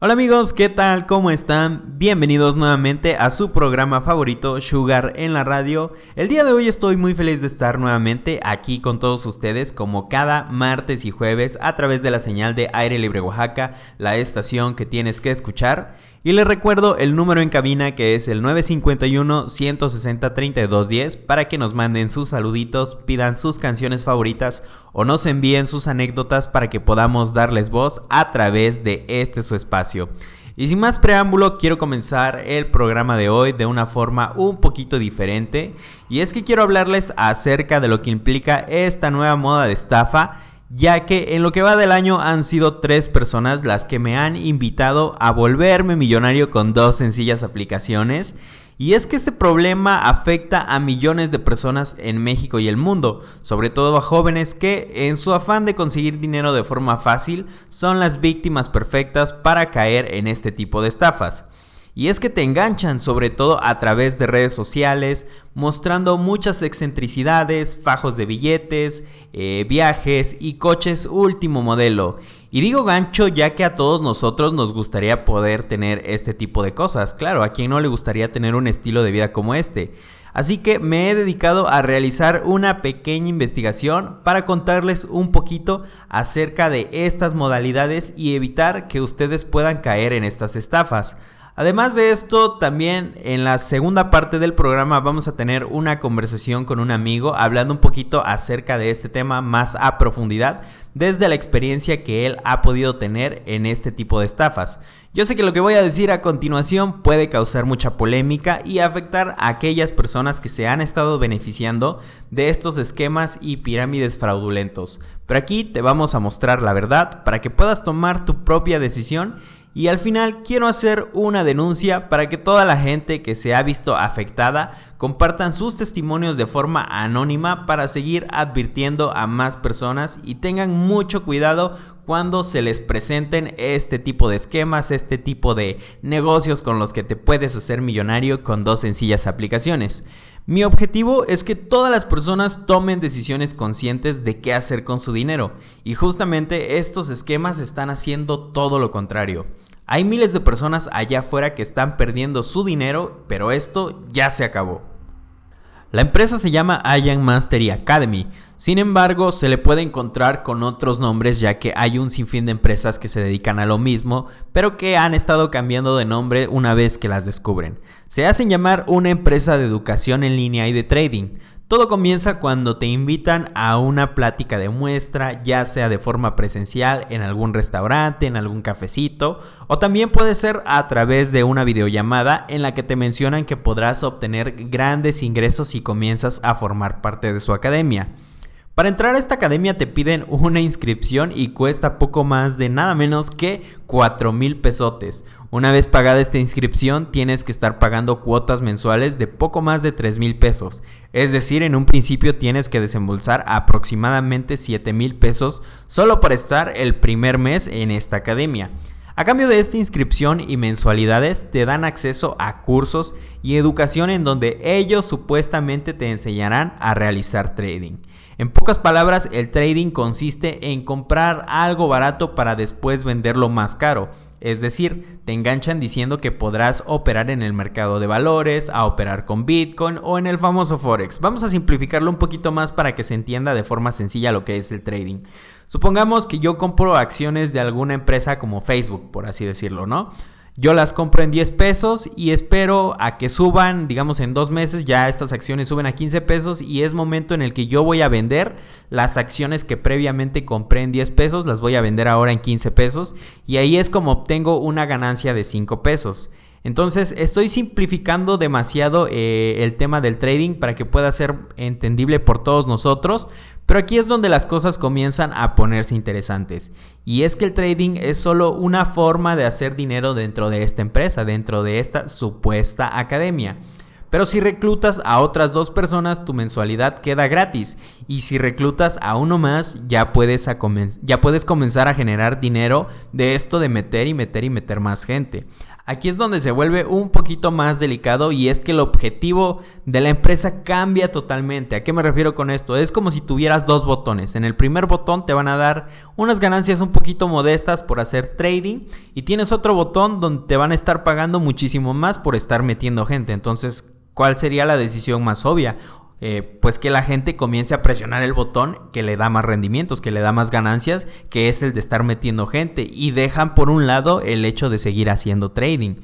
Hola amigos, ¿qué tal? ¿Cómo están? Bienvenidos nuevamente a su programa favorito, Sugar en la radio. El día de hoy estoy muy feliz de estar nuevamente aquí con todos ustedes como cada martes y jueves a través de la señal de Aire Libre Oaxaca, la estación que tienes que escuchar. Y les recuerdo el número en cabina que es el 951-160-3210 para que nos manden sus saluditos, pidan sus canciones favoritas o nos envíen sus anécdotas para que podamos darles voz a través de este su espacio. Y sin más preámbulo, quiero comenzar el programa de hoy de una forma un poquito diferente. Y es que quiero hablarles acerca de lo que implica esta nueva moda de estafa ya que en lo que va del año han sido tres personas las que me han invitado a volverme millonario con dos sencillas aplicaciones. Y es que este problema afecta a millones de personas en México y el mundo, sobre todo a jóvenes que, en su afán de conseguir dinero de forma fácil, son las víctimas perfectas para caer en este tipo de estafas. Y es que te enganchan sobre todo a través de redes sociales, mostrando muchas excentricidades, fajos de billetes, eh, viajes y coches último modelo. Y digo gancho ya que a todos nosotros nos gustaría poder tener este tipo de cosas. Claro, a quien no le gustaría tener un estilo de vida como este. Así que me he dedicado a realizar una pequeña investigación para contarles un poquito acerca de estas modalidades y evitar que ustedes puedan caer en estas estafas. Además de esto, también en la segunda parte del programa vamos a tener una conversación con un amigo hablando un poquito acerca de este tema más a profundidad desde la experiencia que él ha podido tener en este tipo de estafas. Yo sé que lo que voy a decir a continuación puede causar mucha polémica y afectar a aquellas personas que se han estado beneficiando de estos esquemas y pirámides fraudulentos. Pero aquí te vamos a mostrar la verdad para que puedas tomar tu propia decisión y al final quiero hacer una denuncia para que toda la gente que se ha visto afectada compartan sus testimonios de forma anónima para seguir advirtiendo a más personas y tengan mucho cuidado cuando se les presenten este tipo de esquemas, este tipo de negocios con los que te puedes hacer millonario con dos sencillas aplicaciones. Mi objetivo es que todas las personas tomen decisiones conscientes de qué hacer con su dinero y justamente estos esquemas están haciendo todo lo contrario. Hay miles de personas allá afuera que están perdiendo su dinero, pero esto ya se acabó. La empresa se llama Ian Mastery Academy, sin embargo se le puede encontrar con otros nombres ya que hay un sinfín de empresas que se dedican a lo mismo, pero que han estado cambiando de nombre una vez que las descubren. Se hacen llamar una empresa de educación en línea y de trading. Todo comienza cuando te invitan a una plática de muestra, ya sea de forma presencial en algún restaurante, en algún cafecito, o también puede ser a través de una videollamada en la que te mencionan que podrás obtener grandes ingresos si comienzas a formar parte de su academia. Para entrar a esta academia te piden una inscripción y cuesta poco más de nada menos que 4 mil pesotes. Una vez pagada esta inscripción tienes que estar pagando cuotas mensuales de poco más de 3 mil pesos. Es decir, en un principio tienes que desembolsar aproximadamente 7 mil pesos solo para estar el primer mes en esta academia. A cambio de esta inscripción y mensualidades te dan acceso a cursos y educación en donde ellos supuestamente te enseñarán a realizar trading. En pocas palabras, el trading consiste en comprar algo barato para después venderlo más caro. Es decir, te enganchan diciendo que podrás operar en el mercado de valores, a operar con Bitcoin o en el famoso Forex. Vamos a simplificarlo un poquito más para que se entienda de forma sencilla lo que es el trading. Supongamos que yo compro acciones de alguna empresa como Facebook, por así decirlo, ¿no? Yo las compro en 10 pesos y espero a que suban, digamos en dos meses ya estas acciones suben a 15 pesos y es momento en el que yo voy a vender las acciones que previamente compré en 10 pesos, las voy a vender ahora en 15 pesos y ahí es como obtengo una ganancia de 5 pesos. Entonces estoy simplificando demasiado eh, el tema del trading para que pueda ser entendible por todos nosotros, pero aquí es donde las cosas comienzan a ponerse interesantes. Y es que el trading es solo una forma de hacer dinero dentro de esta empresa, dentro de esta supuesta academia. Pero si reclutas a otras dos personas, tu mensualidad queda gratis. Y si reclutas a uno más, ya puedes, ya puedes comenzar a generar dinero de esto de meter y meter y meter más gente. Aquí es donde se vuelve un poquito más delicado y es que el objetivo de la empresa cambia totalmente. ¿A qué me refiero con esto? Es como si tuvieras dos botones. En el primer botón te van a dar unas ganancias un poquito modestas por hacer trading y tienes otro botón donde te van a estar pagando muchísimo más por estar metiendo gente. Entonces, ¿cuál sería la decisión más obvia? Eh, pues que la gente comience a presionar el botón que le da más rendimientos, que le da más ganancias, que es el de estar metiendo gente y dejan por un lado el hecho de seguir haciendo trading.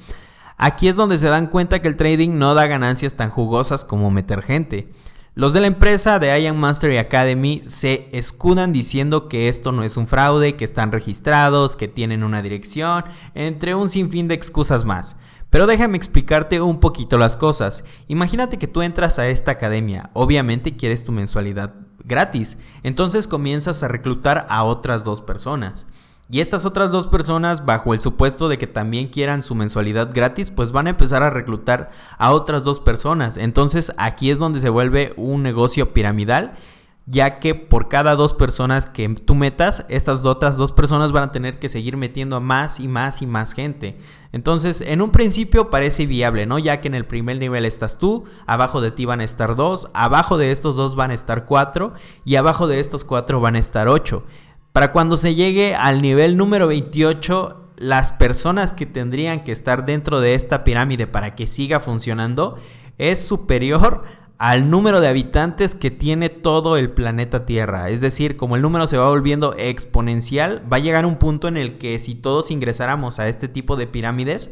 Aquí es donde se dan cuenta que el trading no da ganancias tan jugosas como meter gente. Los de la empresa de Ian Mastery Academy se escudan diciendo que esto no es un fraude, que están registrados, que tienen una dirección, entre un sinfín de excusas más. Pero déjame explicarte un poquito las cosas. Imagínate que tú entras a esta academia, obviamente quieres tu mensualidad gratis, entonces comienzas a reclutar a otras dos personas. Y estas otras dos personas, bajo el supuesto de que también quieran su mensualidad gratis, pues van a empezar a reclutar a otras dos personas. Entonces aquí es donde se vuelve un negocio piramidal ya que por cada dos personas que tú metas, estas otras dos personas van a tener que seguir metiendo a más y más y más gente. Entonces, en un principio parece viable, ¿no? Ya que en el primer nivel estás tú, abajo de ti van a estar dos, abajo de estos dos van a estar cuatro y abajo de estos cuatro van a estar ocho. Para cuando se llegue al nivel número 28, las personas que tendrían que estar dentro de esta pirámide para que siga funcionando es superior al número de habitantes que tiene todo el planeta Tierra. Es decir, como el número se va volviendo exponencial, va a llegar un punto en el que si todos ingresáramos a este tipo de pirámides,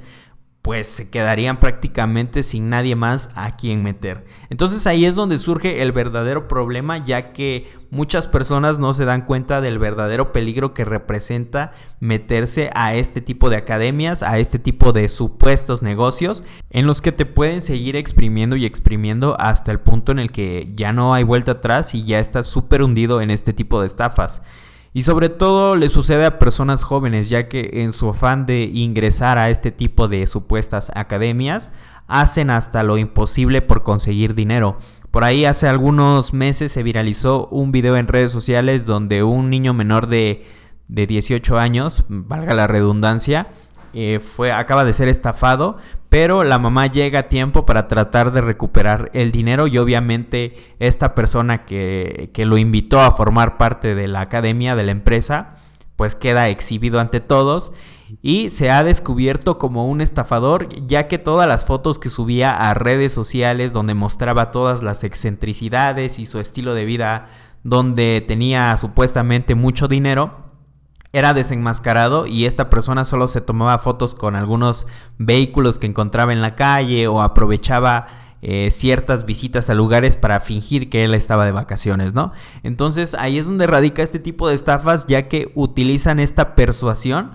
pues se quedarían prácticamente sin nadie más a quien meter. Entonces ahí es donde surge el verdadero problema, ya que muchas personas no se dan cuenta del verdadero peligro que representa meterse a este tipo de academias, a este tipo de supuestos negocios, en los que te pueden seguir exprimiendo y exprimiendo hasta el punto en el que ya no hay vuelta atrás y ya estás súper hundido en este tipo de estafas. Y sobre todo le sucede a personas jóvenes, ya que en su afán de ingresar a este tipo de supuestas academias, hacen hasta lo imposible por conseguir dinero. Por ahí hace algunos meses se viralizó un video en redes sociales donde un niño menor de, de 18 años, valga la redundancia, eh, fue, acaba de ser estafado, pero la mamá llega a tiempo para tratar de recuperar el dinero y obviamente esta persona que, que lo invitó a formar parte de la academia de la empresa, pues queda exhibido ante todos y se ha descubierto como un estafador ya que todas las fotos que subía a redes sociales donde mostraba todas las excentricidades y su estilo de vida donde tenía supuestamente mucho dinero era desenmascarado y esta persona solo se tomaba fotos con algunos vehículos que encontraba en la calle o aprovechaba eh, ciertas visitas a lugares para fingir que él estaba de vacaciones, ¿no? Entonces ahí es donde radica este tipo de estafas ya que utilizan esta persuasión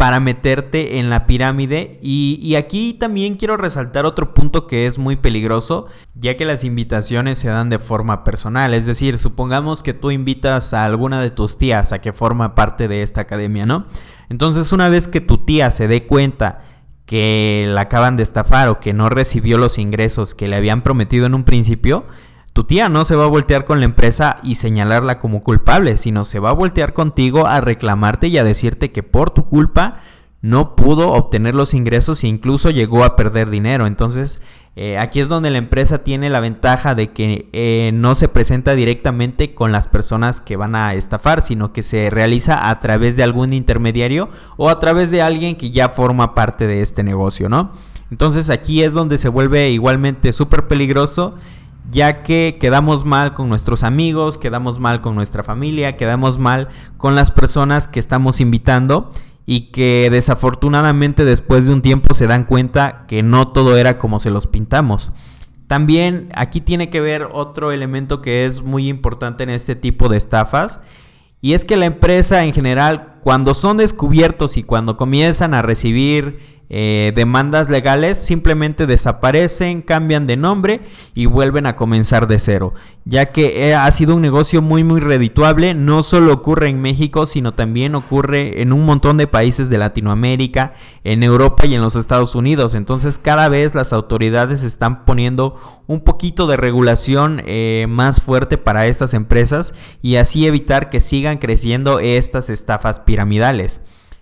para meterte en la pirámide. Y, aquí también quiero resaltar otro punto que es muy peligroso, ya que las invitaciones se dan de forma personal. Es decir, supongamos que tú invitas a alguna de tus tías a que forma parte de esta academia, ¿no? Entonces una vez que tu tía se dé cuenta que la acaban de estafar o que no recibió los ingresos que le habían prometido en un principio, tu tía no se va a voltear con la empresa y señalarla como culpable, sino se va a voltear contigo a reclamarte y a decirte que por tu culpa no pudo obtener los ingresos e incluso llegó a perder dinero. Entonces, eh, aquí es donde la empresa tiene la ventaja de que eh, no se presenta directamente con las personas que van a estafar, sino que se realiza a través de algún intermediario o a través de alguien que ya forma parte de este negocio, ¿no? Entonces aquí es donde se vuelve igualmente súper peligroso ya que quedamos mal con nuestros amigos, quedamos mal con nuestra familia, quedamos mal con las personas que estamos invitando y que desafortunadamente después de un tiempo se dan cuenta que no todo era como se los pintamos. También aquí tiene que ver otro elemento que es muy importante en este tipo de estafas y es que la empresa en general cuando son descubiertos y cuando comienzan a recibir eh, demandas legales simplemente desaparecen, cambian de nombre y vuelven a comenzar de cero, ya que eh, ha sido un negocio muy muy redituable, no solo ocurre en México, sino también ocurre en un montón de países de Latinoamérica, en Europa y en los Estados Unidos, entonces cada vez las autoridades están poniendo un poquito de regulación eh, más fuerte para estas empresas y así evitar que sigan creciendo estas estafas piramidales.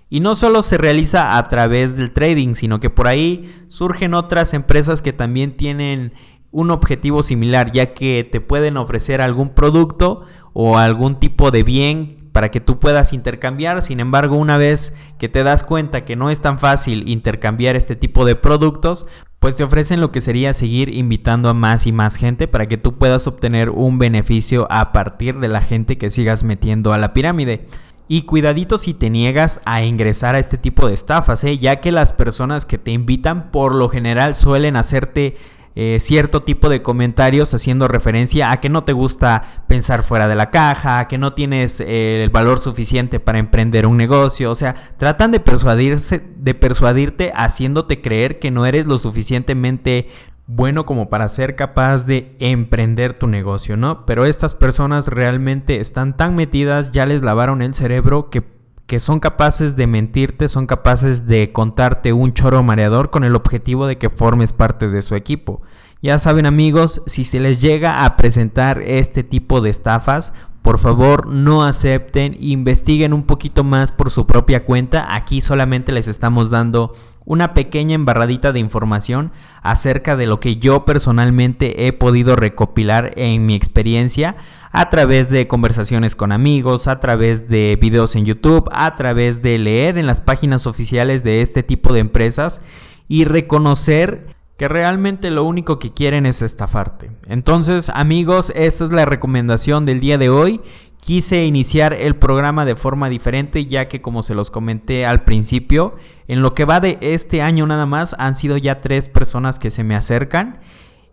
Y no solo se realiza a través del trading, sino que por ahí surgen otras empresas que también tienen un objetivo similar, ya que te pueden ofrecer algún producto o algún tipo de bien para que tú puedas intercambiar. Sin embargo, una vez que te das cuenta que no es tan fácil intercambiar este tipo de productos, pues te ofrecen lo que sería seguir invitando a más y más gente para que tú puedas obtener un beneficio a partir de la gente que sigas metiendo a la pirámide. Y cuidadito si te niegas a ingresar a este tipo de estafas, ¿eh? ya que las personas que te invitan por lo general suelen hacerte eh, cierto tipo de comentarios haciendo referencia a que no te gusta pensar fuera de la caja, a que no tienes eh, el valor suficiente para emprender un negocio, o sea, tratan de persuadirse, de persuadirte haciéndote creer que no eres lo suficientemente bueno como para ser capaz de emprender tu negocio, ¿no? Pero estas personas realmente están tan metidas, ya les lavaron el cerebro que, que son capaces de mentirte, son capaces de contarte un choro mareador con el objetivo de que formes parte de su equipo. Ya saben amigos, si se les llega a presentar este tipo de estafas, por favor no acepten, investiguen un poquito más por su propia cuenta. Aquí solamente les estamos dando una pequeña embarradita de información acerca de lo que yo personalmente he podido recopilar en mi experiencia a través de conversaciones con amigos, a través de videos en YouTube, a través de leer en las páginas oficiales de este tipo de empresas y reconocer que realmente lo único que quieren es estafarte. Entonces, amigos, esta es la recomendación del día de hoy. Quise iniciar el programa de forma diferente ya que como se los comenté al principio, en lo que va de este año nada más han sido ya tres personas que se me acercan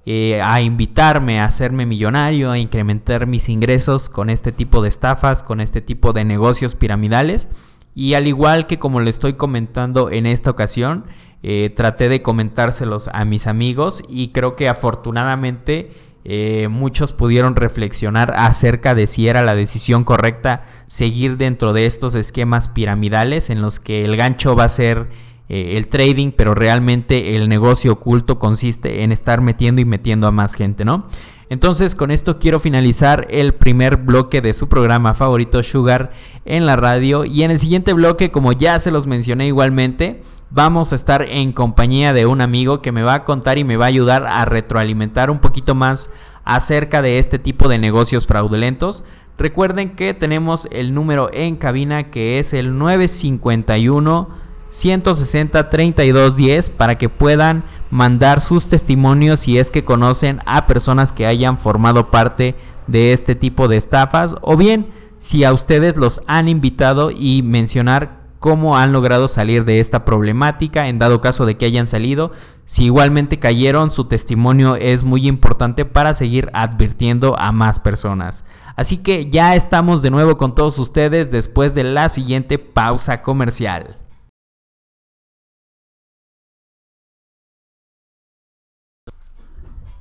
eh, a invitarme a hacerme millonario, a incrementar mis ingresos con este tipo de estafas, con este tipo de negocios piramidales. Y al igual que como le estoy comentando en esta ocasión, eh, traté de comentárselos a mis amigos y creo que afortunadamente eh, muchos pudieron reflexionar acerca de si era la decisión correcta seguir dentro de estos esquemas piramidales en los que el gancho va a ser eh, el trading, pero realmente el negocio oculto consiste en estar metiendo y metiendo a más gente, ¿no? Entonces con esto quiero finalizar el primer bloque de su programa favorito Sugar en la radio y en el siguiente bloque, como ya se los mencioné igualmente, vamos a estar en compañía de un amigo que me va a contar y me va a ayudar a retroalimentar un poquito más acerca de este tipo de negocios fraudulentos. Recuerden que tenemos el número en cabina que es el 951 160 3210 para que puedan mandar sus testimonios si es que conocen a personas que hayan formado parte de este tipo de estafas o bien si a ustedes los han invitado y mencionar cómo han logrado salir de esta problemática en dado caso de que hayan salido. Si igualmente cayeron, su testimonio es muy importante para seguir advirtiendo a más personas. Así que ya estamos de nuevo con todos ustedes después de la siguiente pausa comercial.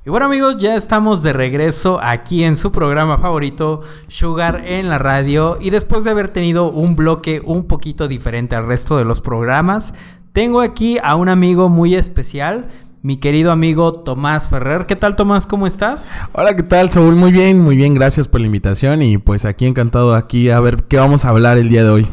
Y bueno amigos, ya estamos de regreso aquí en su programa favorito, Sugar en la radio. Y después de haber tenido un bloque un poquito diferente al resto de los programas, tengo aquí a un amigo muy especial, mi querido amigo Tomás Ferrer. ¿Qué tal Tomás? ¿Cómo estás? Hola, ¿qué tal Saúl? Muy bien, muy bien, gracias por la invitación y pues aquí encantado aquí a ver qué vamos a hablar el día de hoy.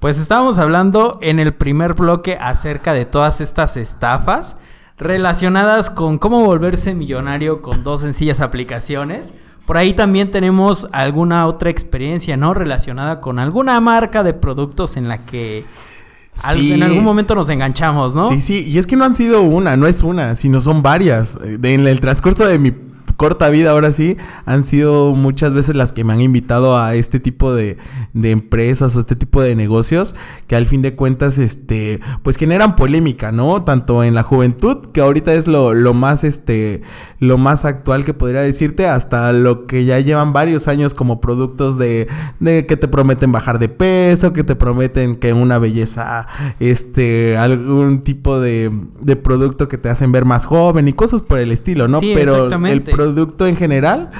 Pues estábamos hablando en el primer bloque acerca de todas estas estafas relacionadas con cómo volverse millonario con dos sencillas aplicaciones. Por ahí también tenemos alguna otra experiencia, ¿no? Relacionada con alguna marca de productos en la que en algún momento nos enganchamos, ¿no? Sí, sí, y es que no han sido una, no es una, sino son varias. En el transcurso de mi corta vida ahora sí, han sido muchas veces las que me han invitado a este tipo de, de empresas o este tipo de negocios que al fin de cuentas, este, pues generan polémica, ¿no? Tanto en la juventud, que ahorita es lo, lo más, este, lo más actual que podría decirte, hasta lo que ya llevan varios años como productos de, de que te prometen bajar de peso, que te prometen que una belleza, este, algún tipo de, de producto que te hacen ver más joven y cosas por el estilo, ¿no? Sí, Pero el producto en general,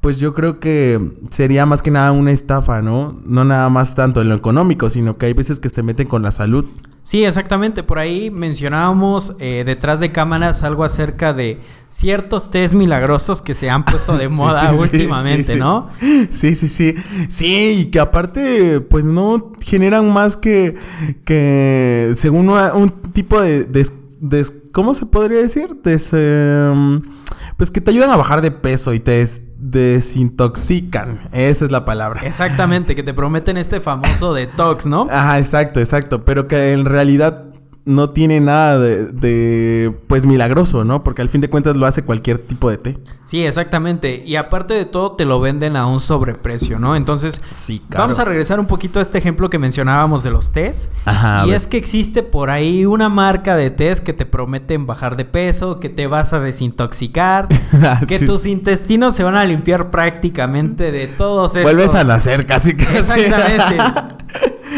pues yo creo que sería más que nada una estafa, ¿no? No nada más tanto en lo económico, sino que hay veces que se meten con la salud. Sí, exactamente. Por ahí mencionábamos eh, detrás de cámaras algo acerca de ciertos test milagrosos que se han puesto de moda últimamente, ¿no? Sí, sí, sí. Sí, y que aparte, pues no generan más que, que según un tipo de, ¿Cómo se podría decir? Em, pues que te ayudan a bajar de peso y te desintoxican. Esa es la palabra. Exactamente, que te prometen este famoso detox, ¿no? Ajá, exacto, exacto. Pero que en realidad no tiene nada de, pues milagroso, ¿no? Porque al fin de cuentas lo hace cualquier tipo de té. Sí, exactamente. Y aparte de todo, te lo venden a un sobreprecio, ¿no? Entonces, sí, vamos a regresar un poquito a este ejemplo que mencionábamos de los tés. Ajá, y es que existe por ahí una marca de tés que te prometen bajar de peso, que te vas a desintoxicar, ah, que tus intestinos se van a limpiar prácticamente de todos estos... Vuelves a nacer casi casi. Exactamente.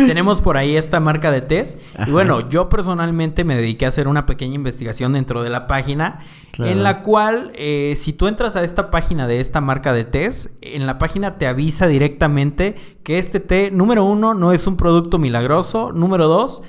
Tenemos por ahí esta marca de test. Y bueno, yo personalmente me dediqué a hacer una pequeña investigación dentro de la página. En la cual, eh, si tú entras a esta página de esta marca de test, en la página te avisa directamente que este té, número uno, no es un producto milagroso. Número dos,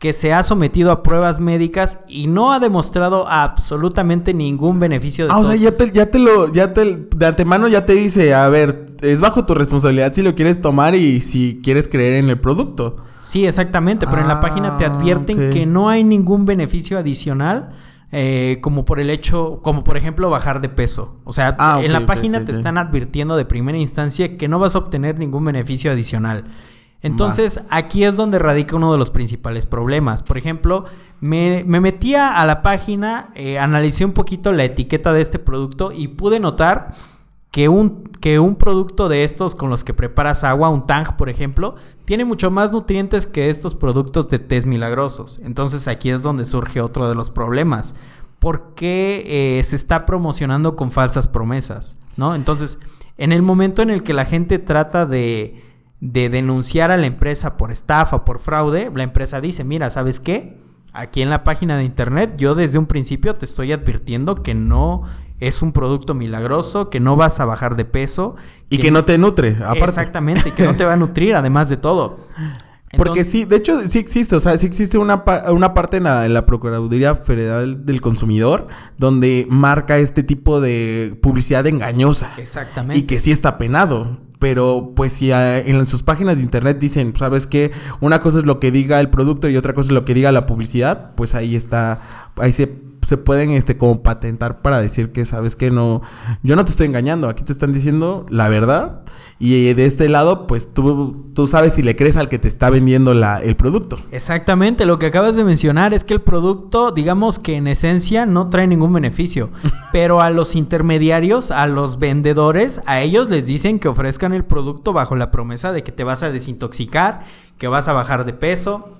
que se ha sometido a pruebas médicas y no ha demostrado absolutamente ningún beneficio de Ah, o sea, ya te, ya te lo, ya te, de antemano ya te dice, a ver, es bajo tu responsabilidad si lo quieres tomar y si quieres creer en el producto. Sí, exactamente, pero en la página te ah, advierten que no hay ningún beneficio adicional. Eh, como por el hecho, como por ejemplo bajar de peso. O sea, ah, en la página te están advirtiendo de primera instancia que no vas a obtener ningún beneficio adicional. Entonces, aquí es donde radica uno de los principales problemas. Por ejemplo, me, metía a la página, eh, analicé un poquito la etiqueta de este producto y pude notar que un, que un producto de estos con los que preparas agua, un Tang, por ejemplo, tiene mucho más nutrientes que estos productos de test milagrosos. Entonces, aquí es donde surge otro de los problemas. ¿Por qué eh, se está promocionando con falsas promesas? ¿No? Entonces, en el momento en el que la gente trata de de denunciar a la empresa por estafa, por fraude, la empresa dice, mira, ¿sabes qué? Aquí en la página de internet yo desde un principio te estoy advirtiendo que no es un producto milagroso, que no vas a bajar de peso. Y que, no te nutre, aparte. Exactamente, que no te va a nutrir, además de todo. Porque sí, de hecho sí existe, o sea, sí existe una, una parte en la, en la, Procuraduría Federal del Consumidor donde marca este tipo de publicidad engañosa. Exactamente. Y que sí está penado. Pero pues si en sus páginas de internet dicen, ¿sabes qué? Una cosa es lo que diga el producto y otra cosa es lo que diga la publicidad, pues ahí está, ahí se se pueden este como patentar para decir que sabes que no yo no te estoy engañando, aquí te están diciendo la verdad y de este lado pues tú, tú sabes si le crees al que te está vendiendo la, el producto. Exactamente, lo que acabas de mencionar es que el producto, digamos que en esencia no trae ningún beneficio, pero a los intermediarios, a los vendedores, a ellos les dicen que ofrezcan el producto bajo la promesa de que te vas a desintoxicar, que vas a bajar de peso,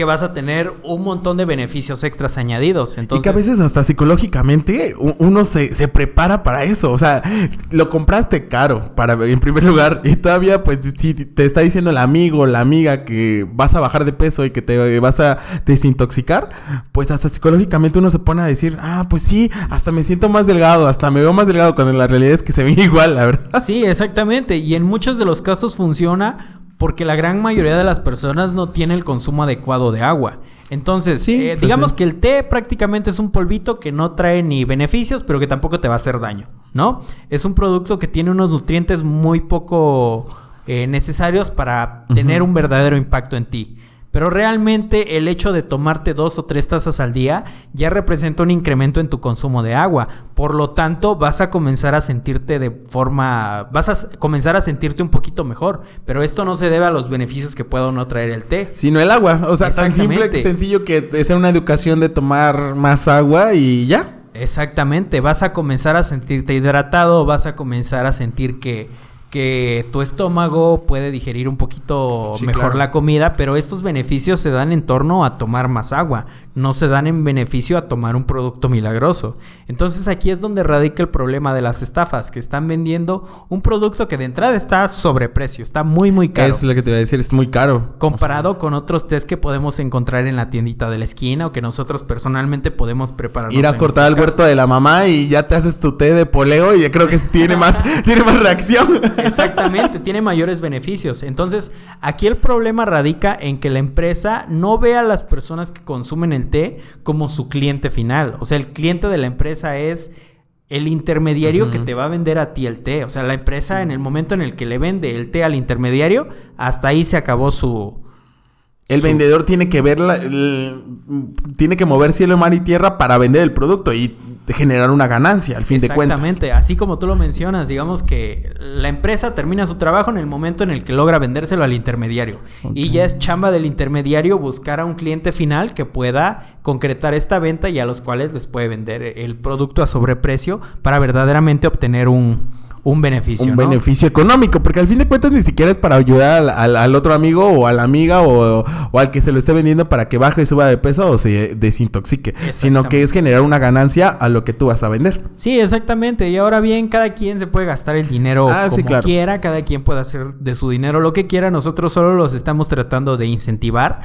que vas a tener un montón de beneficios extras añadidos. Entonces... Y que a veces hasta psicológicamente uno se, se, prepara para eso. O sea, lo compraste caro para en primer lugar y todavía pues si te está diciendo el amigo, la amiga que vas a bajar de peso y que te vas a desintoxicar, pues hasta psicológicamente uno se pone a decir, ah, pues sí, hasta me siento más delgado, hasta me veo más delgado cuando la realidad es que se ve igual, la verdad. Sí, exactamente. Y en muchos de los casos funciona porque la gran mayoría de las personas no tiene el consumo adecuado de agua. Entonces, eh, pues digamos que el té prácticamente es un polvito que no trae ni beneficios, pero que tampoco te va a hacer daño, ¿no? Es un producto que tiene unos nutrientes muy poco eh, necesarios para tener un verdadero impacto en ti. Pero realmente el hecho de tomarte dos o tres tazas al día ya representa un incremento en tu consumo de agua. Por lo tanto, vas a comenzar a sentirte de forma, vas a comenzar a sentirte un poquito mejor. Pero esto no se debe a los beneficios que pueda o no traer el té. Sino el agua. O sea, tan simple, sencillo que sea una educación de tomar más agua y ya. Exactamente. Vas a comenzar a sentirte hidratado, vas a comenzar a sentir que que tu estómago puede digerir un poquito mejor la comida, pero estos beneficios se dan en torno a tomar más agua, no se dan en beneficio a tomar un producto milagroso. Entonces aquí es donde radica el problema de las estafas, que están vendiendo un producto que de entrada está sobreprecio, está muy muy caro. Eso es lo que te iba a decir, es muy caro. Comparado con otros test que podemos encontrar en la tiendita de la esquina o que nosotros personalmente podemos preparar. Ir a cortar el huerto de la mamá y ya te haces tu té de poleo y creo que tiene más, tiene más reacción. Exactamente, tiene mayores beneficios. Entonces, aquí el problema radica en que la empresa no ve a las personas que consumen el té como su cliente final. O sea, el cliente de la empresa es el intermediario que te va a vender a ti el té. O sea, la empresa en el momento en el que le vende el té al intermediario, hasta ahí se acabó su... El vendedor tiene que ver, tiene que mover cielo, mar y tierra para vender el producto y generar una ganancia al fin de cuentas. Exactamente, así como tú lo mencionas, digamos que la empresa termina su trabajo en el momento en el que logra vendérselo al intermediario. Y ya es chamba del intermediario buscar a un cliente final que pueda concretar esta venta y a los cuales les puede vender el producto a sobreprecio para verdaderamente obtener un, un beneficio. Un beneficio económico, porque al fin de cuentas ni siquiera es para ayudar al, otro amigo o a la amiga o, al que se lo esté vendiendo para que baje y suba de peso o se desintoxique, sino que es generar una ganancia a lo que tú vas a vender. Sí, exactamente. Y ahora bien, cada quien se puede gastar el dinero ah, como quiera, cada quien puede hacer de su dinero lo que quiera. Nosotros solo los estamos tratando de incentivar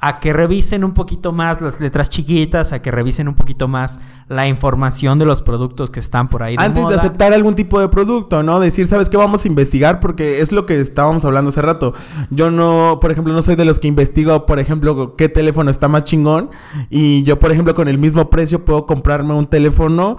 a que revisen un poquito más las letras chiquitas, a que revisen un poquito más la información de los productos que están por ahí. De Antes de aceptar algún tipo de producto, ¿no? Decir, ¿sabes qué? Vamos a investigar porque es lo que estábamos hablando hace rato. Yo no, por ejemplo, no soy de los que investigo, por ejemplo, qué teléfono está más chingón. Y yo, por ejemplo, con el mismo precio puedo comprarme un teléfono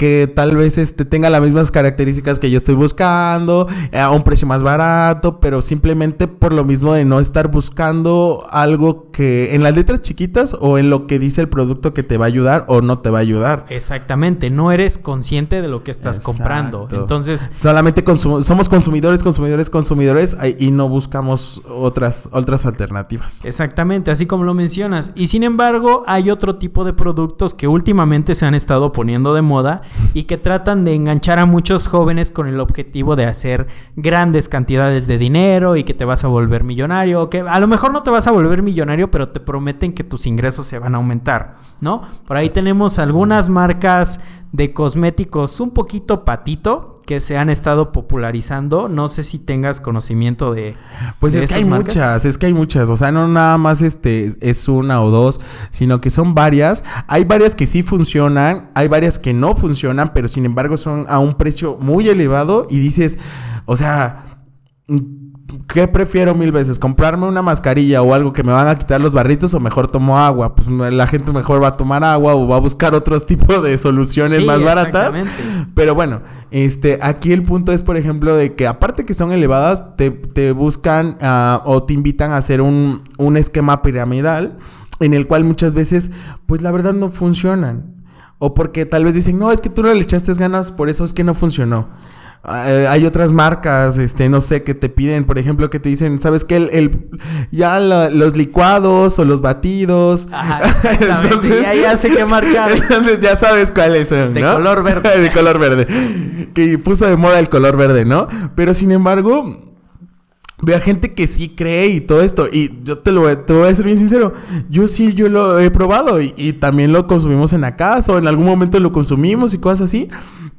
que tal vez este, tenga las mismas características que yo estoy buscando, eh, a un precio más barato, pero simplemente por lo mismo de no estar buscando algo que en las letras chiquitas o en lo que dice el producto que te va a ayudar o no te va a ayudar. Exactamente, no eres consciente de lo que estás comprando. Entonces, solamente somos consumidores, consumidores, consumidores y no buscamos otras otras alternativas. Exactamente, así como lo mencionas. Y sin embargo, hay otro tipo de productos que últimamente se han estado poniendo de moda y que tratan de enganchar a muchos jóvenes con el objetivo de hacer grandes cantidades de dinero y que te vas a volver millonario, que a lo mejor no te vas a volver millonario, pero te prometen que tus ingresos se van a aumentar, ¿no? Por ahí tenemos algunas marcas de cosméticos un poquito patito que se han estado popularizando. No sé si tengas conocimiento de. Pues es que hay muchas, es que hay muchas. O sea, no nada más este es una o dos, sino que son varias. Hay varias que sí funcionan, hay varias que no funcionan, pero sin embargo son a un precio muy elevado y dices, o sea ¿Qué prefiero mil veces? ¿Comprarme una mascarilla o algo que me van a quitar los barritos o mejor tomo agua? Pues la gente mejor va a tomar agua o va a buscar otros tipos de soluciones más baratas. Pero bueno, este, aquí el punto es, por ejemplo, de que aparte que son elevadas, te, buscan ah, o te invitan a hacer un, un esquema piramidal en el cual muchas veces, pues la verdad no funcionan. O porque tal vez dicen, no, es que tú no le echaste ganas, por eso es que no funcionó. Eh, hay otras marcas, este, no sé, que te piden, por ejemplo, que te dicen, ¿sabes qué? El, ya los licuados o los batidos. Ajá, entonces, ya, ya, sé qué marcar. Entonces ya sabes cuáles son, De color verde. de color verde. Que puso de moda el color verde, ¿no? Pero sin embargo, Veo a gente que sí cree y todo esto. Y yo te lo te voy a ser bien sincero. Yo sí, yo lo he probado. Y, y, también lo consumimos en la casa. O en algún momento lo consumimos y cosas así.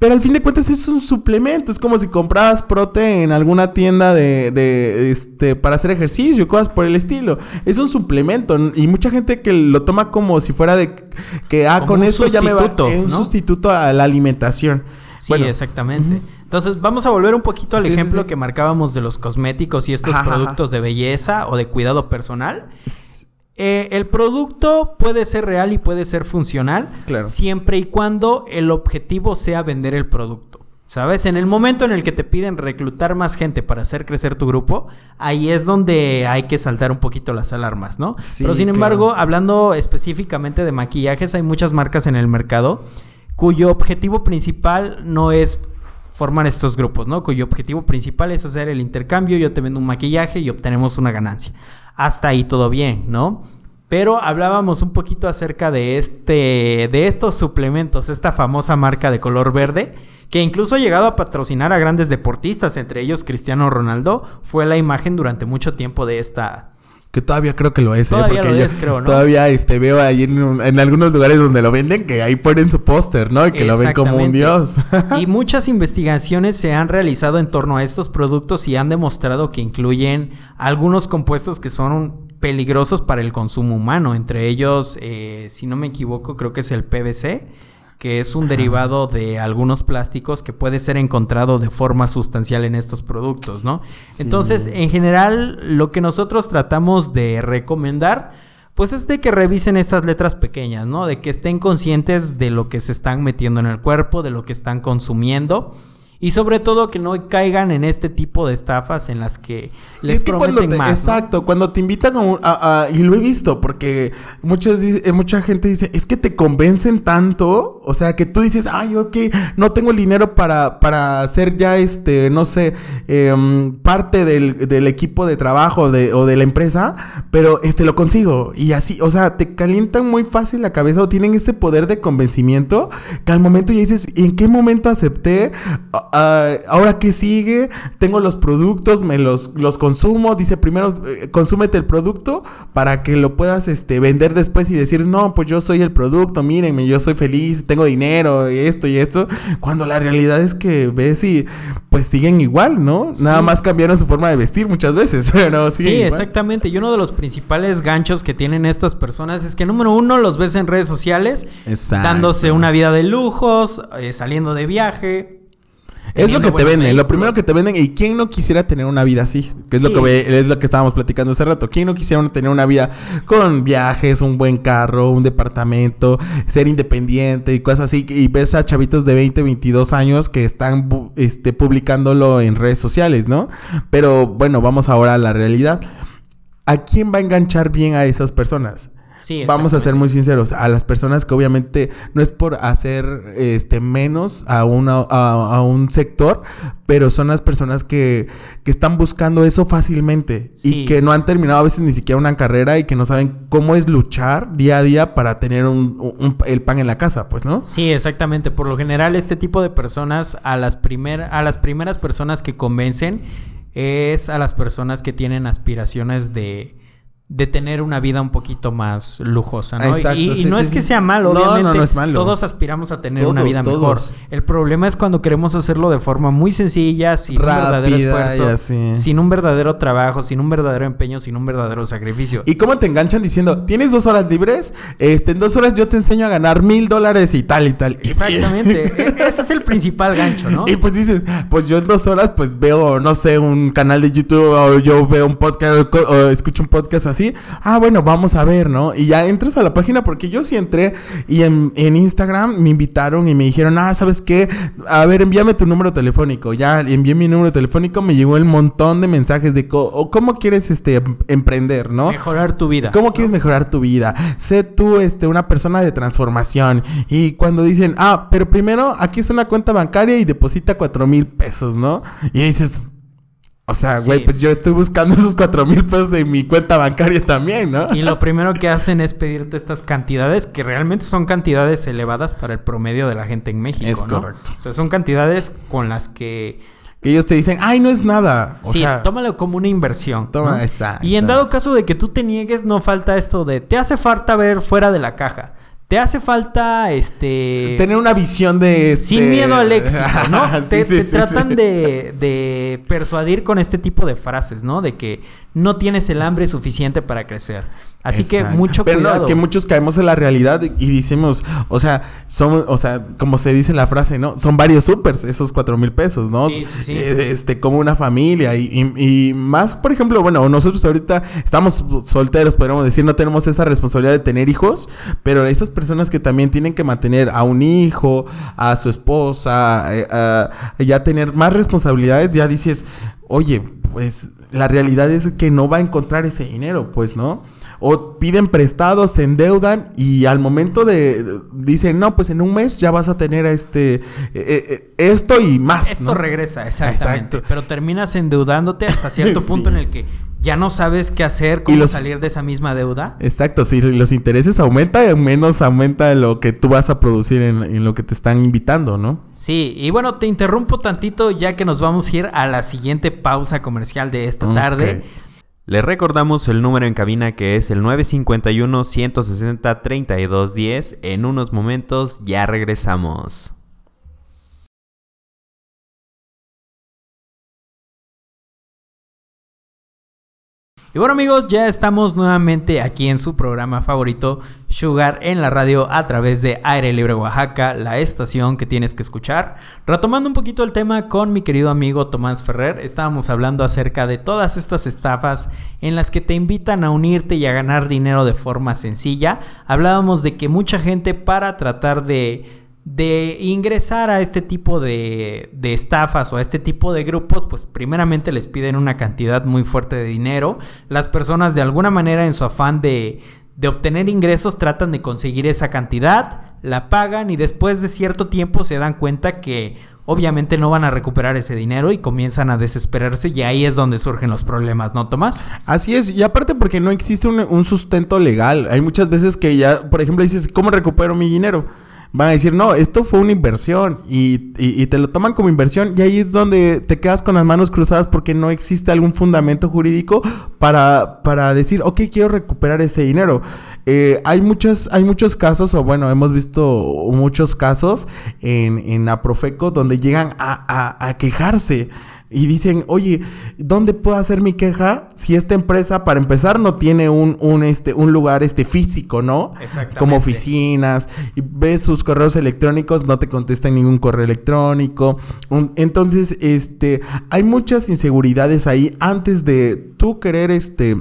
Pero al fin de cuentas es un suplemento. Es como si comprabas prote en alguna tienda de, de este para hacer ejercicio, cosas por el estilo. Es un suplemento. Y mucha gente que lo toma como si fuera de que ah, con eso ya me va. Es un sustituto a la alimentación. Sí, exactamente. Entonces, vamos a volver un poquito al ejemplo que marcábamos de los cosméticos y estos productos de belleza o de cuidado personal. Eh, el producto puede ser real y puede ser funcional siempre y cuando el objetivo sea vender el producto. ¿Sabes? En el momento en el que te piden reclutar más gente para hacer crecer tu grupo, ahí es donde hay que saltar un poquito las alarmas, ¿no? Pero sin embargo, hablando específicamente de maquillajes, hay muchas marcas en el mercado cuyo objetivo principal no es formar estos grupos, ¿no? Cuyo objetivo principal es hacer el intercambio, yo te vendo un maquillaje y obtenemos una ganancia hasta ahí todo bien, ¿no? Pero hablábamos un poquito acerca de este de estos suplementos, esta famosa marca de color verde que incluso ha llegado a patrocinar a grandes deportistas, entre ellos Cristiano Ronaldo, fue la imagen durante mucho tiempo de esta Que todavía creo que lo es, ¿eh? Todavía Porque lo yo es, creo, ¿no? todavía este, veo ahí en, en algunos lugares donde lo venden que ahí ponen su póster, ¿no? Y que lo ven como un dios. y muchas investigaciones se han realizado en torno a estos productos y han demostrado que incluyen algunos compuestos que son peligrosos para el consumo humano. Entre ellos, eh, si no me equivoco, creo que es el PVC que es un derivado de algunos plásticos que puede ser encontrado de forma sustancial en estos productos, ¿no? Entonces, en general, lo que nosotros tratamos de recomendar, pues es de que revisen estas letras pequeñas, ¿no? De que estén conscientes de lo que se están metiendo en el cuerpo, de lo que están consumiendo y sobre todo que no caigan en este tipo de estafas en las que les es que prometen te- más. ¿no? Exacto, cuando te invitan a, a- a- y lo he visto, porque muchas, eh, mucha gente dice, es que te convencen tanto, o sea, que tú dices, ay, ok, no tengo el dinero para, para hacer ya este, no sé, em, parte del, del equipo de trabajo de, o de la empresa, pero este lo consigo. Y así, o sea, te calientan muy fácil la cabeza o tienen ese poder de convencimiento que al momento ya dices, ¿y en qué momento acepté? Ah, ah, ahora qué sigue, tengo los productos, me los, los consumo, dice primero eh, consúmete el producto para que lo puedas este, vender después y decir, no, pues yo soy el producto, mírenme, yo soy feliz, tengo dinero, esto y esto, cuando la realidad es que ves y pues siguen igual, ¿no? Nada Sí. más cambiaron su forma de vestir muchas veces, pero Sí, igual. exactamente. Y uno de los principales ganchos que tienen estas personas es que, número uno, los ves en redes sociales Exacto. dándose una vida de lujos, eh, saliendo de viaje. Es lo que te venden, lo primero que te venden. ¿Y quién no quisiera tener una vida así? Que es, Sí. lo que, ve- es lo que estábamos platicando hace rato. ¿Quién no quisiera tener una vida con viajes, un buen carro, un departamento, ser independiente y cosas así? Y ves a chavitos de 20, 22 años que están este, publicándolo en redes sociales, ¿no? Pero bueno, vamos ahora a la realidad. ¿A quién va a enganchar bien a esas personas? Sí, Vamos a ser muy sinceros, a las personas que obviamente no es por hacer este menos a, una, a, a un sector, pero son las personas que, que están buscando eso fácilmente Sí. y que no han terminado a veces ni siquiera una carrera y que no saben cómo es luchar día a día para tener un, un- el pan en la casa, pues, ¿no? Sí, exactamente. Por lo general, este tipo de personas, a las, primer, a las primeras personas que convencen, es a las personas que tienen aspiraciones de, de tener una vida un poquito más lujosa, ¿no? Exacto, y y sí, no sí, es que sea malo, No, no, obviamente. no es malo. Todos aspiramos a tener una Todos, vida mejor. El problema es cuando queremos hacerlo de forma muy sencilla, sin un verdadero esfuerzo, sin un verdadero trabajo, sin un verdadero empeño, sin un verdadero sacrificio. ¿Y cómo te enganchan diciendo, tienes dos horas libres? Este, en dos horas yo te enseño a ganar mil dólares y tal y tal. Exactamente. E- Ese es el principal gancho, ¿no? Y pues dices, pues yo en dos horas pues veo, no sé, un canal de YouTube o yo veo un podcast o, o escucho un podcast así. Ah, bueno, vamos a ver, ¿no? Y ya entras a la página porque yo sí entré y en, en Instagram me invitaron y me dijeron, ah, ¿sabes qué? A ver, envíame tu número telefónico. Ya envié mi número telefónico, me llegó el montón de mensajes de cómo quieres este em- emprender, ¿no? Mejorar tu vida. ¿Cómo quieres mejorar tu vida? Sé tú este, una persona de transformación. Y cuando dicen, ah, pero primero aquí está una cuenta bancaria y deposita cuatro mil pesos, ¿no? Y dices, o sea, Sí. güey, pues yo estoy buscando esos cuatro mil pesos en mi cuenta bancaria también, ¿no? Y lo primero que hacen es pedirte estas cantidades que realmente son cantidades elevadas para el promedio de la gente en México. Es ¿no? correcto. O sea, son cantidades con las que. Que ellos te dicen, ay, no es nada. O sí, sea, tómalo como una inversión. Toma, ¿no? exacto. Y en dado caso de que tú te niegues, no falta esto de te hace falta ver fuera de la caja. Te hace falta este. tener una visión de... este- Sin miedo al éxito, ¿no? Sí, te sí, te sí, tratan. De, de persuadir con este tipo de frases, ¿no? De que no tienes el hambre suficiente para crecer. Así que mucho Pero cuidado. no, es que muchos caemos en la realidad y decimos, o sea, somos, o sea, como se dice en la frase, ¿no? Son varios supers esos cuatro mil pesos, ¿no? Sí, sí, sí. Eh, Este, como una familia y, y- y más, por ejemplo, bueno, nosotros ahorita estamos solteros, podríamos decir, no tenemos esa responsabilidad de tener hijos, pero esas personas que también tienen que mantener a un hijo, a su esposa, eh, a- ya tener más responsabilidades, ya dices, oye, pues la realidad es que no va a encontrar ese dinero, pues, ¿no? O piden prestado, se endeudan y al momento de dicen, no, pues en un mes ya vas a tener este eh, eh, esto y más. Esto ¿no? regresa, exactamente. Exacto. Pero terminas endeudándote hasta cierto Sí. punto en el que ya no sabes qué hacer, cómo los- salir de esa misma deuda. Exacto, si los intereses aumentan, menos aumenta lo que tú vas a producir en, en lo que te están invitando, ¿no? Sí, y bueno, te interrumpo tantito ya que nos vamos a ir a la siguiente pausa comercial de esta Ok. tarde. Les recordamos el número en cabina que es el 951-160-3210. En unos momentos ya regresamos. Y bueno amigos, ya estamos nuevamente aquí en su programa favorito, Sugar en la radio a través de Aire Libre Oaxaca, la estación que tienes que escuchar. Retomando un poquito el tema con mi querido amigo Tomás Ferrer, estábamos hablando acerca de todas estas estafas en las que te invitan a unirte y a ganar dinero de forma sencilla. Hablábamos de que mucha gente para tratar de de ingresar a este tipo de, de, estafas o a este tipo de grupos, pues primeramente les piden una cantidad muy fuerte de dinero. Las personas de alguna manera en su afán de, de obtener ingresos tratan de conseguir esa cantidad, la pagan y después de cierto tiempo se dan cuenta que obviamente no van a recuperar ese dinero y comienzan a desesperarse y ahí es donde surgen los problemas, ¿no, Tomás? Así es, y aparte porque no existe un, un sustento legal. Hay muchas veces que ya, por ejemplo, dices, ¿cómo recupero mi dinero? Van a decir, no, esto fue una inversión y, y, te lo toman como inversión y ahí es donde te quedas con las manos cruzadas porque no existe algún fundamento jurídico para, para decir, ok, quiero recuperar ese dinero. Eh, hay, muchos, hay muchos casos, o bueno, hemos visto muchos casos en, en Aprofeco donde llegan a, a quejarse y dicen, oye, ¿dónde puedo hacer mi queja si esta empresa, para empezar, no tiene un, un, este, un lugar este, físico, ¿no? Exactamente. Como oficinas, y ves sus correos electrónicos, no te contestan ningún correo electrónico. entonces, este, hay muchas inseguridades ahí antes de tú querer, este,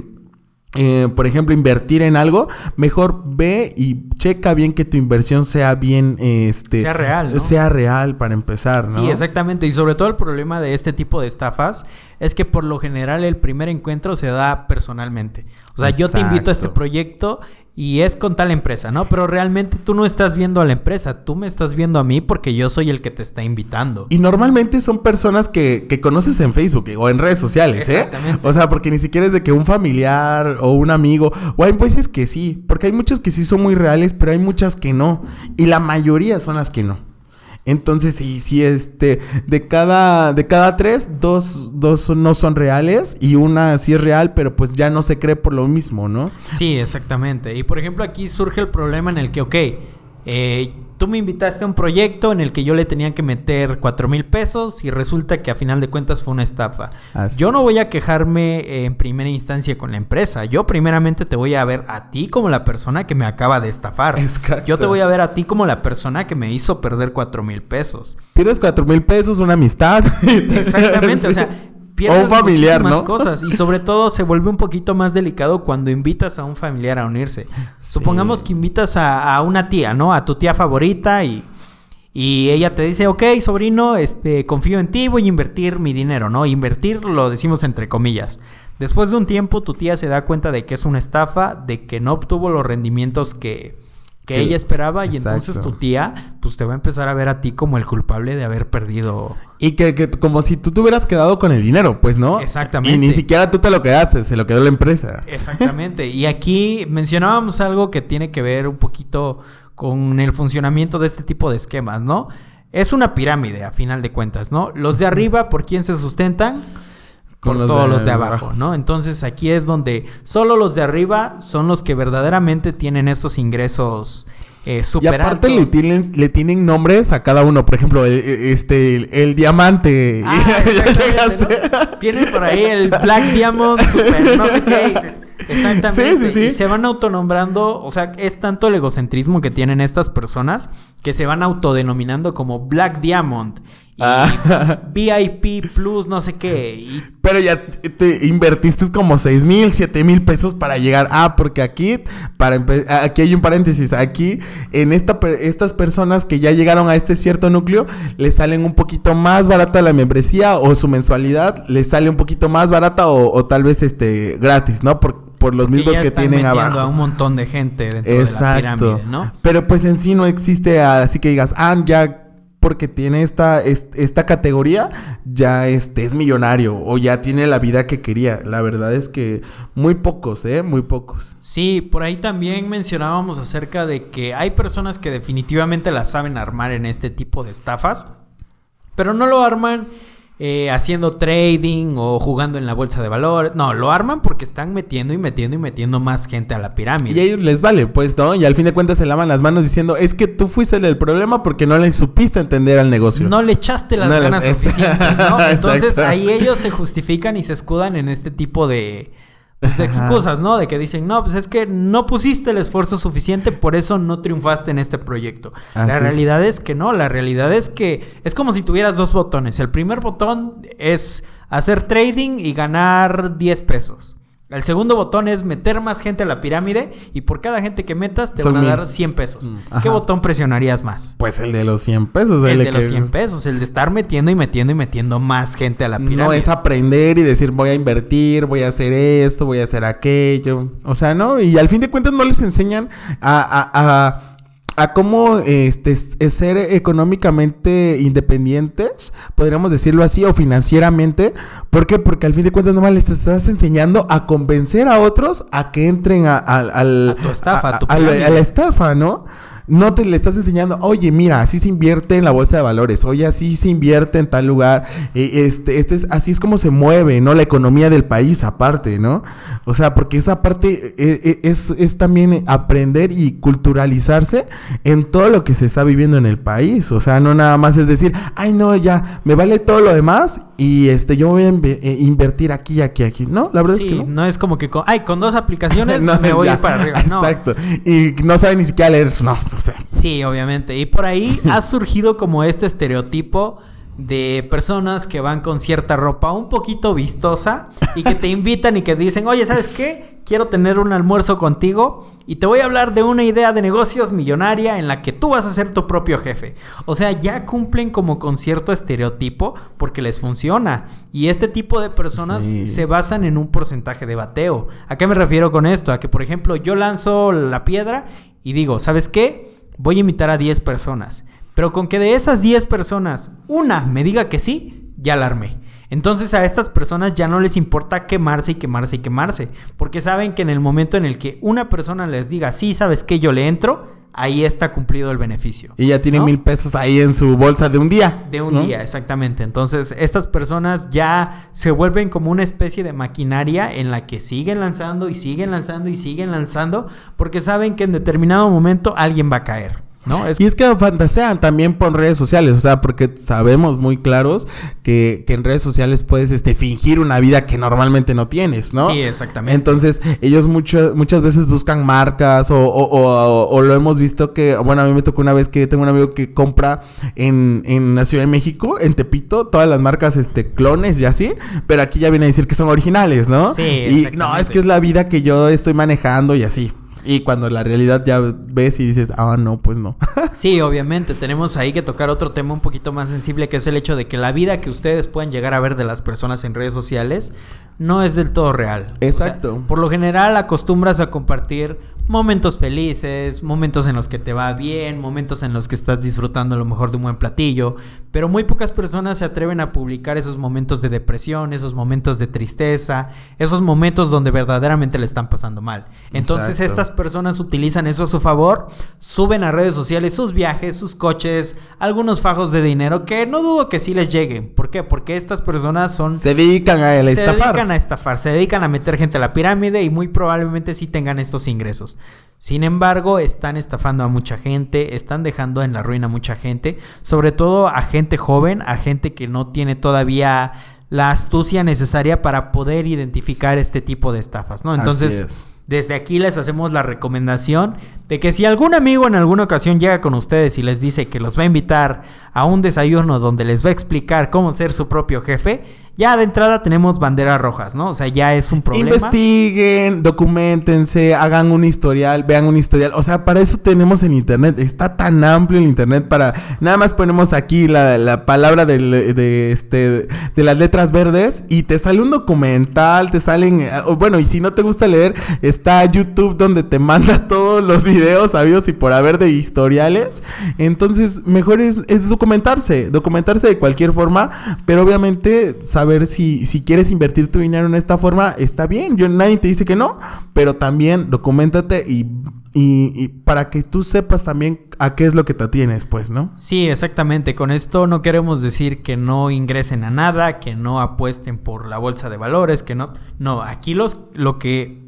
eh, por ejemplo, invertir en algo, mejor ve y checa bien que tu inversión sea bien, este, sea real, ¿no? sea real para empezar, ¿no? Sí, exactamente. Y sobre todo el problema de este tipo de estafas es que por lo general el primer encuentro se da personalmente. O sea, yo te invito a este proyecto y es con tal empresa, ¿no? Pero realmente tú no estás viendo a la empresa, tú me estás viendo a mí porque yo soy el que te está invitando. Y normalmente son personas que, que conoces en Facebook o en redes sociales, ¿eh? O sea, porque ni siquiera es de que un familiar o un amigo, o hay veces que sí, porque hay muchos que sí son muy reales, pero hay muchas que no. Y la mayoría son las que no. Entonces, sí, sí, este, de cada, de cada tres, dos, dos no son reales y una sí es real, pero pues ya no se cree por lo mismo, ¿no? Sí, exactamente. Y por ejemplo, aquí surge el problema en el que, ok, eh, tú me invitaste a un proyecto en el que yo le tenía que meter cuatro mil pesos y resulta que a final de cuentas fue una estafa. Yo no voy a quejarme en primera instancia con la empresa. Yo primeramente te voy a ver a ti como la persona que me acaba de estafar. Yo te voy a ver a ti como la persona que me hizo perder cuatro mil pesos. Pierdes cuatro mil pesos, una amistad. Exactamente, o sea, o un familiar, ¿no? cosas y sobre todo se vuelve un poquito más delicado cuando invitas a un familiar a unirse. Supongamos que invitas a, una tía, ¿no? A tu tía favorita y, y ella te dice, ok, sobrino, este, confío en ti, voy a invertir mi dinero, ¿no? Invertir lo decimos entre comillas. Después de un tiempo tu tía se da cuenta de que es una estafa, de que no obtuvo los rendimientos que, que ella esperaba y entonces tu tía pues te va a empezar a ver a ti como el culpable de haber perdido. Y que, como si tú te hubieras quedado con el dinero, pues, ¿no? Exactamente. Y ni siquiera tú te lo quedaste, se lo quedó la empresa. Exactamente. y aquí mencionábamos algo que tiene que ver un poquito con el funcionamiento de este tipo de esquemas, ¿no? Es una pirámide a final de cuentas, ¿no? Los de arriba, ¿por quién se sustentan? Con todos los de abajo, ¿no? Entonces aquí es donde solo los de arriba son los que verdaderamente tienen estos ingresos eh, super Y aparte le tienen, le tienen nombres a cada uno. Por ejemplo, el, este, el, diamante. Ah, Viene por ahí el Black Diamond, super no sé qué. Exactamente. Sí, sí, sí. Y se van autonombrando, o sea, es tanto el egocentrismo que tienen estas personas que se van autodenominando como Black Diamond Ah. VIP Plus, no sé qué. Pero ya te invertiste como 6 mil, 7 mil pesos para llegar. Ah, porque aquí, para aquí hay un paréntesis. Aquí, en esta, estas personas que ya llegaron a este cierto núcleo, les salen un poquito más barata la membresía o su mensualidad les sale un poquito más barata o, tal vez este gratis, ¿no? Por, por los mismos que tienen abajo. a un montón de gente dentro de la pirámide, ¿no? Pero pues en sí no existe así que digas, ah, ya porque tiene esta, esta categoría, ya este, es millonario o ya tiene la vida que quería. La verdad es que muy pocos, ¿eh? Muy pocos. Sí, por ahí también mencionábamos acerca de que hay personas que definitivamente la saben armar en este tipo de estafas, pero no lo arman eh, haciendo trading o jugando en la bolsa de valores. No, lo arman porque están metiendo y metiendo y metiendo más gente a la pirámide. Y a ellos les vale, pues, ¿no? Y al fin de cuentas se lavan las manos diciendo, es que tú fuiste el problema porque no le supiste entender al negocio. No le echaste las ganas suficientes, ¿no? Entonces ahí ellos se justifican y se escudan en este tipo de pues, excusas, ¿no? De que dicen, no, pues es que no pusiste el esfuerzo suficiente, por eso no triunfaste en este proyecto. la realidad es. que no, la realidad es que es como si tuvieras dos botones. El primer botón es hacer trading y ganar 10 pesos. El segundo botón es meter más gente a la pirámide y por cada gente que metas te van a dar 100 pesos. Mm, ¿Qué botón presionarías más? Pues el de los 100 pesos. El, de, los 100 pesos, el de estar metiendo y metiendo y metiendo más gente a la pirámide. No es aprender y decir voy a invertir, voy a hacer esto, voy a hacer aquello. O sea, ¿no? Y al fin de cuentas no les enseñan a a cómo este, ser económicamente independientes, podríamos decirlo así, o financieramente. ¿Por qué? Porque al fin de cuentas nomás les estás enseñando a convencer a otros a que entren a, tu estafa, a, la estafa, ¿no? No te le estás enseñando, oye, mira, así se invierte en la bolsa de valores, oye, así se invierte en tal lugar, eh, este, este es, así es como se mueve, ¿no? La economía del país aparte, ¿no? O sea, porque esa parte eh, eh, es, es, también aprender y culturalizarse en todo lo que se está viviendo en el país, o sea, no nada más es decir, ay, no, ya, me vale todo lo demás y este, yo voy a invertir aquí, aquí, aquí, ¿no? La verdad es que no. no es como que, con, ay, con dos aplicaciones me voy a ir para arriba, Exacto, y no sabe ni siquiera leer, no, Sí, obviamente. Y por ahí ha surgido como este estereotipo de personas que van con cierta ropa un poquito vistosa y que te invitan y que dicen, oye, ¿sabes qué? Quiero tener un almuerzo contigo y te voy a hablar de una idea de negocios millonaria en la que tú vas a ser tu propio jefe. O sea, ya cumplen como con cierto estereotipo porque les funciona. Y este tipo de personas se basan en un porcentaje de bateo. ¿A qué me refiero con esto? A que, por ejemplo, yo lanzo la piedra y digo, ¿sabes qué? Voy a invitar a 10 personas. Pero con que de esas 10 personas una me diga que sí, ya la armé. Entonces a estas personas ya no les importa quemarse y quemarse y quemarse. Porque saben que en el momento en el que una persona les diga, sí, ¿sabes qué? Yo le entro, ahí está cumplido el beneficio. Y ya tiene mil pesos ahí en su bolsa de un día. De un día, exactamente. Entonces, estas personas ya se vuelven como una especie de maquinaria en la que siguen lanzando y siguen lanzando y siguen lanzando porque saben que en determinado momento alguien va a caer. ¿No? Y es que fantasean también por redes sociales, o sea, porque sabemos muy claros que, en redes sociales puedes este, fingir una vida que normalmente no tienes, ¿no? Sí, exactamente. Entonces, ellos mucho, muchas veces buscan marcas o, lo hemos visto que, bueno, a mí me tocó una vez que tengo un amigo que compra en, en la Ciudad de México, en Tepito, todas las marcas este, clones y así, pero aquí ya viene a decir que son originales, ¿no? Sí, Y no, es que es la vida que yo estoy manejando y así. Y cuando la realidad ya ves y dices, ah, no, pues no. sí, obviamente. Tenemos ahí que tocar otro tema un poquito más sensible, que es el hecho de que la vida que ustedes pueden llegar a ver de las personas en redes sociales no es del todo real. Exacto. por lo general acostumbras a compartir momentos felices, momentos en los que te va bien, momentos en los que estás disfrutando a lo mejor de un buen platillo, pero muy pocas personas se atreven a publicar esos momentos de depresión, esos momentos de tristeza, esos momentos donde verdaderamente le están pasando mal. Entonces estas personas utilizan eso a su favor, suben a redes sociales sus viajes, sus coches, algunos fajos de dinero que no dudo que sí les lleguen. ¿Por qué? Porque estas personas son... Se dedican a estafar. Se dedican a estafar, se dedican a meter gente a la pirámide y muy probablemente sí tengan estos ingresos. Sin embargo, están estafando a mucha gente, están dejando en la ruina a mucha gente, sobre todo a gente joven, a gente que no tiene todavía la astucia necesaria para poder identificar este tipo de estafas, ¿no? Entonces, desde aquí les hacemos la recomendación de que si algún amigo en alguna ocasión llega con ustedes y les dice que los va a invitar a un desayuno donde les va a explicar cómo ser su propio jefe, ya de entrada tenemos banderas rojas, ¿no? O sea, ya es un problema. Investiguen, documentense, hagan un historial, vean un historial. O sea, para eso tenemos en internet. Está tan amplio el internet para. Nada más ponemos aquí la, palabra de, este, de las letras verdes y te sale un documental, te salen. Eh, bueno, y si no te gusta leer, está YouTube donde te manda todos los videos sabidos y por haber de historiales. Entonces, mejor es, es documentarse, documentarse de cualquier forma, pero obviamente saber si, si quieres invertir tu dinero en esta forma, está bien. Yo, nadie te dice que no, pero también documentate y y, para que tú sepas también a qué es lo que te atienes, pues, ¿no? Sí, exactamente. Con esto no queremos decir que no ingresen a nada, que no apuesten por la bolsa de valores, que no. No, aquí los, lo que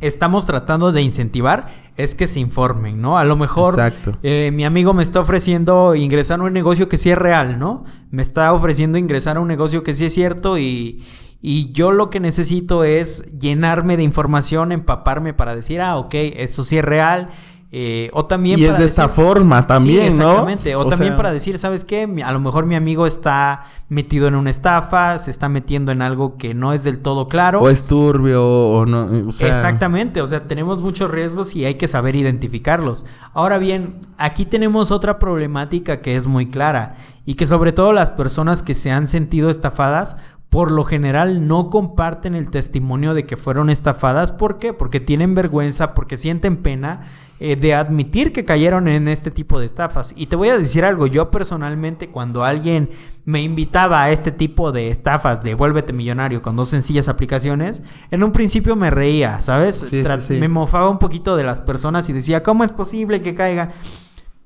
estamos tratando de incentivar es que se informen, ¿no? A lo mejor eh, mi amigo me está ofreciendo ingresar a un negocio que sí es real, ¿no? Me está ofreciendo ingresar a un negocio que sí es cierto y y yo lo que necesito es llenarme de información, empaparme para decir, ah, ok, esto sí es real. Eh, o también y es de esta forma también, sí, exactamente. O, también para decir, ¿sabes qué? A lo mejor mi amigo está metido en una estafa, se está metiendo en algo que no es del todo claro. O es turbio, o no. Exactamente, o sea, tenemos muchos riesgos y hay que saber identificarlos. Ahora bien, aquí tenemos otra problemática que es muy clara y que sobre todo las personas que se han sentido estafadas por lo general no comparten el testimonio de que fueron estafadas. ¿Por qué? Porque tienen vergüenza, porque sienten pena eh, de admitir que cayeron en este tipo de estafas. Y te voy a decir algo, yo personalmente cuando alguien me invitaba a este tipo de estafas de vuélvete millonario con dos sencillas aplicaciones, en un principio me reía, ¿sabes? Me mofaba un poquito de las personas y decía, ¿cómo es posible que caigan?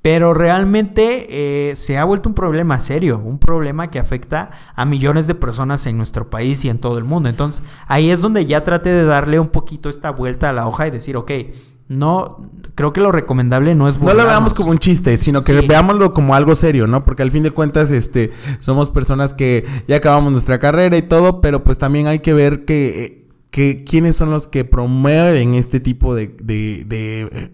Pero realmente eh, se ha vuelto un problema serio, un problema que afecta a millones de personas en nuestro país y en todo el mundo. Entonces ahí es donde ya trate de darle un poquito esta vuelta a la hoja y decir, ok, no, creo que lo recomendable no es No lo veamos como un chiste, sino que veámoslo como algo serio, ¿no? Porque al fin de cuentas, este, somos personas que ya acabamos nuestra carrera y todo, pero pues también hay que ver que que quiénes son los que promueven este tipo de, de,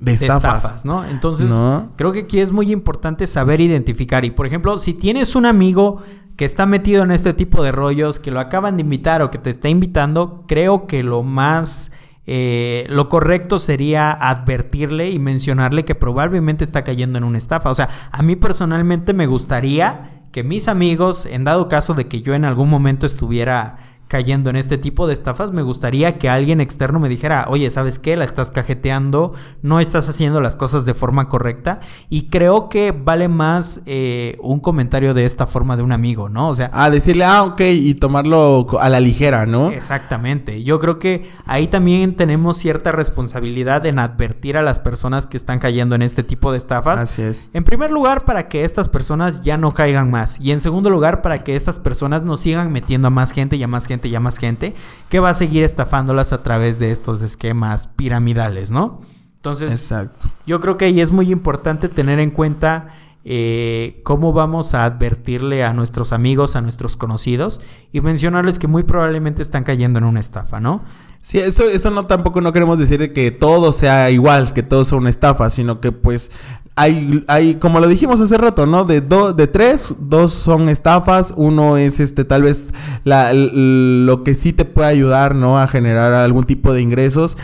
de, estafas. ¿no? Entonces, creo que aquí es muy importante saber identificar. Y por ejemplo, si tienes un amigo que está metido en este tipo de rollos, que lo acaban de invitar o que te está invitando, creo que lo más... Eh, lo correcto sería advertirle y mencionarle que probablemente está cayendo en una estafa. O sea, a mí personalmente me gustaría que mis amigos, en dado caso de que yo en algún momento estuviera cayendo en este tipo de estafas, me gustaría que alguien externo me dijera, oye, ¿sabes qué? La estás cajeteando, no estás haciendo las cosas de forma correcta. Y creo que vale más eh, un comentario de esta forma de un amigo, ¿no? O sea... Ah, decirle, ah, ok, y tomarlo a la ligera, ¿no? Exactamente. Yo creo que ahí también tenemos cierta responsabilidad en advertir a las personas que están cayendo en este tipo de estafas. Así es. En primer lugar, para que estas personas ya no caigan más. Y en segundo lugar, para que estas personas no sigan metiendo a más gente y a más gente y ya más gente, que va a seguir estafándolas a través de estos esquemas piramidales, ¿no? Entonces, Exacto. yo creo que ahí es muy importante tener en cuenta eh, cómo vamos a advertirle a nuestros amigos, a nuestros conocidos y mencionarles que muy probablemente están cayendo en una estafa, ¿no? Sí, eso, eso no tampoco no queremos decir que todo sea igual, que todo sea una estafa, sino que pues hay, hay, como lo dijimos hace rato, ¿no? De, do, de tres, dos son estafas, uno es este, tal vez la, lo que sí te puede ayudar, ¿no? A generar algún tipo de ingresos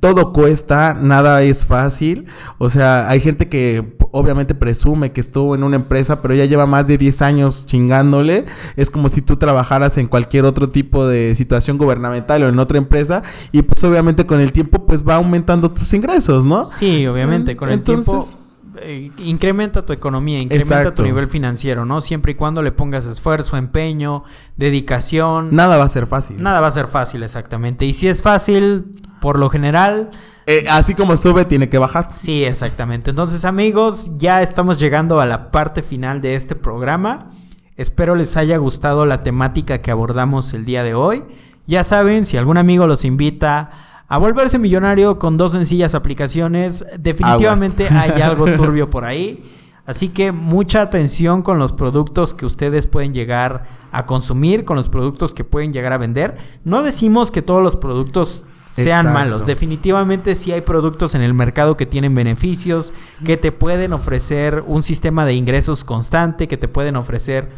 todo cuesta, nada es fácil. O sea, hay gente que obviamente presume que estuvo en una empresa, pero ya lleva más de 10 años chingándole. Es como si tú trabajaras en cualquier otro tipo de situación gubernamental o en otra empresa. Y pues obviamente con el tiempo pues va aumentando tus ingresos, ¿no? Sí, obviamente, con el tiempo eh, incrementa tu economía, incrementa tu nivel financiero, ¿no? Siempre y cuando le pongas esfuerzo, empeño, dedicación. Nada va a ser fácil. Nada va a ser fácil, exactamente. Y si es fácil, por lo general... Eh, así como sube, tiene que bajar. Sí, exactamente. Entonces, amigos, ya estamos llegando a la parte final de este programa. Espero les haya gustado la temática que abordamos el día de hoy. Ya saben, si algún amigo los invita a volverse millonario con dos sencillas aplicaciones, definitivamente hay algo turbio por ahí. Así que mucha atención con los productos que ustedes pueden llegar a consumir, con los productos que pueden llegar a vender. No decimos que todos los productos sean malos. Definitivamente sí hay productos en el mercado que tienen beneficios, que te pueden ofrecer un sistema de ingresos constante, que te pueden ofrecer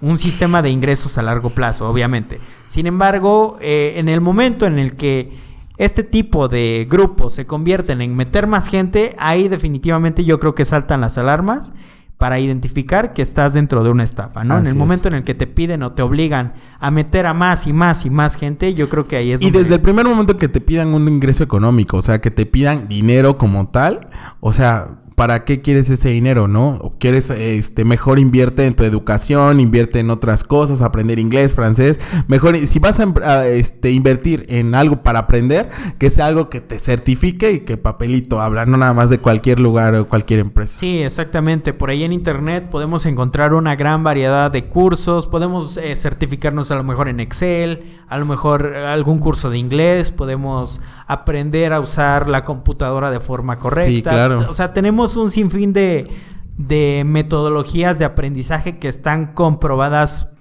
un sistema de ingresos a largo plazo, obviamente. Sin embargo, eh, en el momento en el que este tipo de grupos se convierten en meter más gente, ahí definitivamente yo creo que saltan las alarmas para identificar que estás dentro de una estafa, ¿no? en el momento en el que te piden o te obligan a meter a más y más y más gente, yo creo que ahí es Y desde el primer momento que te pidan un ingreso económico, o sea, que te pidan dinero como tal, o sea, ¿para qué quieres ese dinero, no? O quieres, este, mejor invierte en tu educación, invierte en otras cosas, aprender inglés, francés. Mejor, si vas a, este, invertir en algo para aprender, que sea algo que te certifique y que papelito habla, no nada más de cualquier lugar o cualquier empresa. Sí, exactamente. Por ahí en internet podemos encontrar una gran variedad de cursos, podemos eh, certificarnos a lo mejor en Excel, a lo mejor algún curso de inglés, podemos aprender a usar la computadora de forma correcta. Sí, claro. O sea, tenemos un sinfín de, de metodologías de aprendizaje que están comprobadas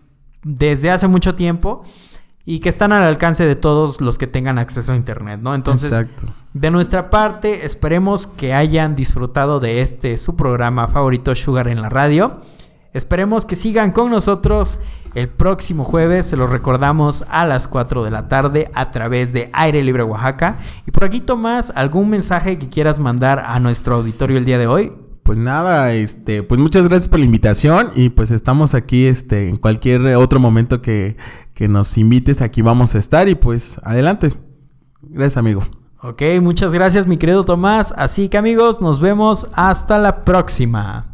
desde hace mucho tiempo y que están al alcance de todos los que tengan acceso a internet, ¿no? Entonces, de nuestra parte, esperemos que hayan disfrutado de este su programa favorito Sugar en la radio. Esperemos que sigan con nosotros el próximo jueves, se lo recordamos a las 4 de la tarde a través de Aire Libre Oaxaca. Y por aquí, Tomás, ¿algún mensaje que quieras mandar a nuestro auditorio el día de hoy? Pues nada, este, pues muchas gracias por la invitación y pues estamos aquí, este, en cualquier otro momento que, que nos invites, aquí vamos a estar y pues adelante. Gracias, amigo. Ok, muchas gracias, mi querido Tomás. Así que amigos, nos vemos hasta la próxima.